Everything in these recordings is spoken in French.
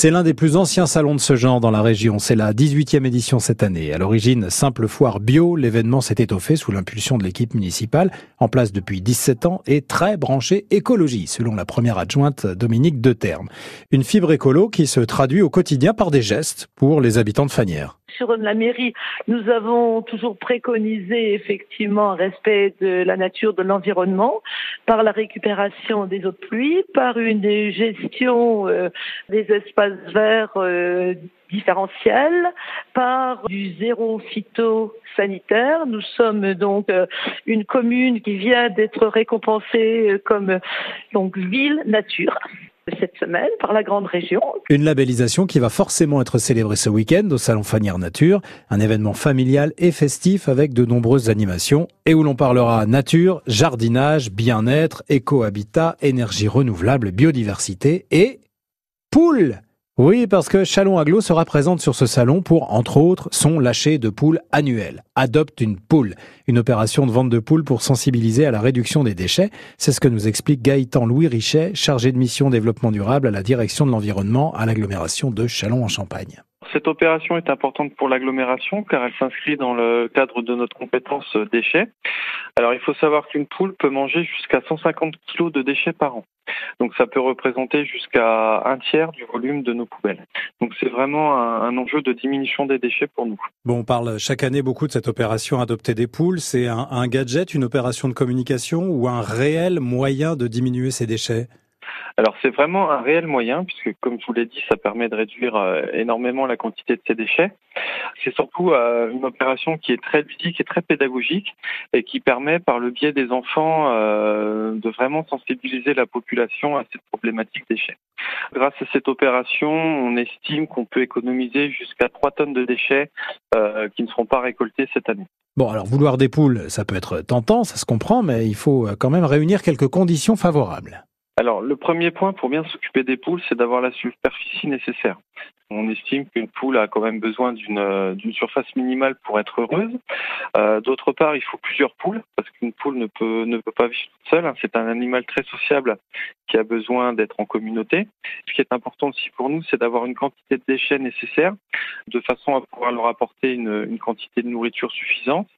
C'est l'un des plus anciens salons de ce genre dans la région. C'est la 18e édition cette année. À l'origine, simple foire bio, l'événement s'est étoffé sous l'impulsion de l'équipe municipale, en place depuis 17 ans et très branché écologie, selon la première adjointe Dominique Determe. Une fibre écolo qui se traduit au quotidien par des gestes pour les habitants de Fanière sur la mairie, nous avons toujours préconisé effectivement un respect de la nature, de l'environnement, par la récupération des eaux de pluie, par une gestion euh, des espaces verts euh, différentiels, par du zéro phytosanitaire. Nous sommes donc euh, une commune qui vient d'être récompensée comme donc ville nature cette semaine par la grande région. Une labellisation qui va forcément être célébrée ce week-end au Salon Fanière Nature, un événement familial et festif avec de nombreuses animations et où l'on parlera nature, jardinage, bien-être, éco-habitat, énergie renouvelable, biodiversité et poules oui, parce que Chalon Aglo sera présente sur ce salon pour, entre autres, son lâcher de poules annuel. Adopte une poule. Une opération de vente de poules pour sensibiliser à la réduction des déchets. C'est ce que nous explique Gaëtan Louis Richet, chargé de mission développement durable à la direction de l'environnement à l'agglomération de Chalon en Champagne. Cette opération est importante pour l'agglomération car elle s'inscrit dans le cadre de notre compétence déchets. Alors il faut savoir qu'une poule peut manger jusqu'à 150 kg de déchets par an. Donc ça peut représenter jusqu'à un tiers du volume de nos poubelles. Donc c'est vraiment un, enjeu de diminution des déchets pour nous. Bon, on parle chaque année beaucoup de cette opération Adopter des poules. C'est un gadget, une opération de communication ou un réel moyen de diminuer ces déchets? Alors c'est vraiment un réel moyen puisque comme je vous l'ai dit, ça permet de réduire euh, énormément la quantité de ces déchets. C'est surtout euh, une opération qui est très ludique et très pédagogique et qui permet par le biais des enfants euh, de vraiment sensibiliser la population à cette problématique déchets. Grâce à cette opération, on estime qu'on peut économiser jusqu'à 3 tonnes de déchets qui ne seront pas récoltés cette année. Bon, alors vouloir des poules, ça peut être tentant, ça se comprend, mais il faut quand même réunir quelques conditions favorables. Alors, le premier point pour bien s'occuper des poules, c'est d'avoir la superficie nécessaire. On estime qu'une poule a quand même besoin d'une euh, surface minimale pour être heureuse. Euh, d'autre part, il faut plusieurs poules parce qu'une poule ne peut ne peut pas vivre toute seule. C'est un animal très sociable qui a besoin d'être en communauté. Ce qui est important aussi pour nous, c'est d'avoir une quantité de déchets nécessaire de façon à pouvoir leur apporter une quantité de nourriture suffisante.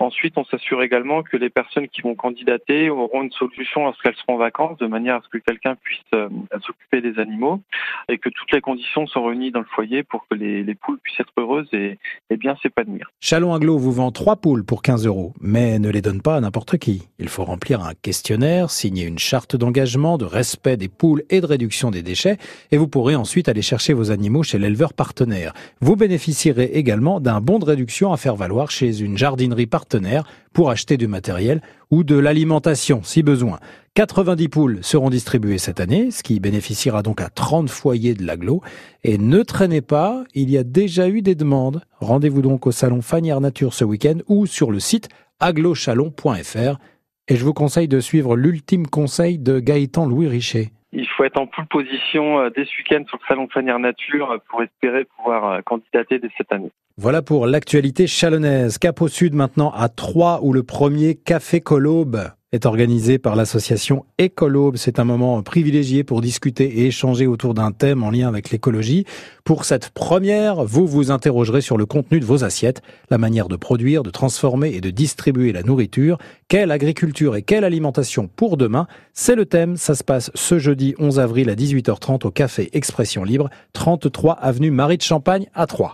Ensuite, on s'assure également que les personnes qui vont candidater auront une solution lorsqu'elles seront en vacances, de manière à ce que quelqu'un puisse euh, s'occuper des animaux et que toutes les conditions sont réunies dans le foyer pour que les, poules puissent être heureuses et, bien s'épanouir. Chalon Aglo vous vend trois poules pour 15 euros, mais ne les donne pas à n'importe qui. Il faut remplir un questionnaire, signer une charte d'engagement, de respect des poules et de réduction des déchets, et vous pourrez ensuite aller chercher vos animaux chez l'éleveur partenaire. Vous bénéficierez également d'un bon de réduction à faire valoir chez une jardinerie partenaires pour acheter du matériel ou de l'alimentation si besoin. 90 poules seront distribuées cette année, ce qui bénéficiera donc à 30 foyers de l'aglo. Et ne traînez pas, il y a déjà eu des demandes. Rendez-vous donc au salon Fanière Nature ce week-end ou sur le site aglochalon.fr. Et je vous conseille de suivre l'ultime conseil de Gaëtan Louis Richer. Il faut être en pole position euh, dès ce week-end sur le salon Fanière Nature euh, pour espérer pouvoir euh, candidater dès cette année. Voilà pour l'actualité chalonnaise. Cap au sud maintenant à Troyes où le premier Café Colobe est organisé par l'association Écolobe. C'est un moment privilégié pour discuter et échanger autour d'un thème en lien avec l'écologie. Pour cette première, vous vous interrogerez sur le contenu de vos assiettes, la manière de produire, de transformer et de distribuer la nourriture. Quelle agriculture et quelle alimentation pour demain C'est le thème. Ça se passe ce jeudi 11 avril à 18h30 au Café Expression Libre, 33 avenue Marie de Champagne à Troyes.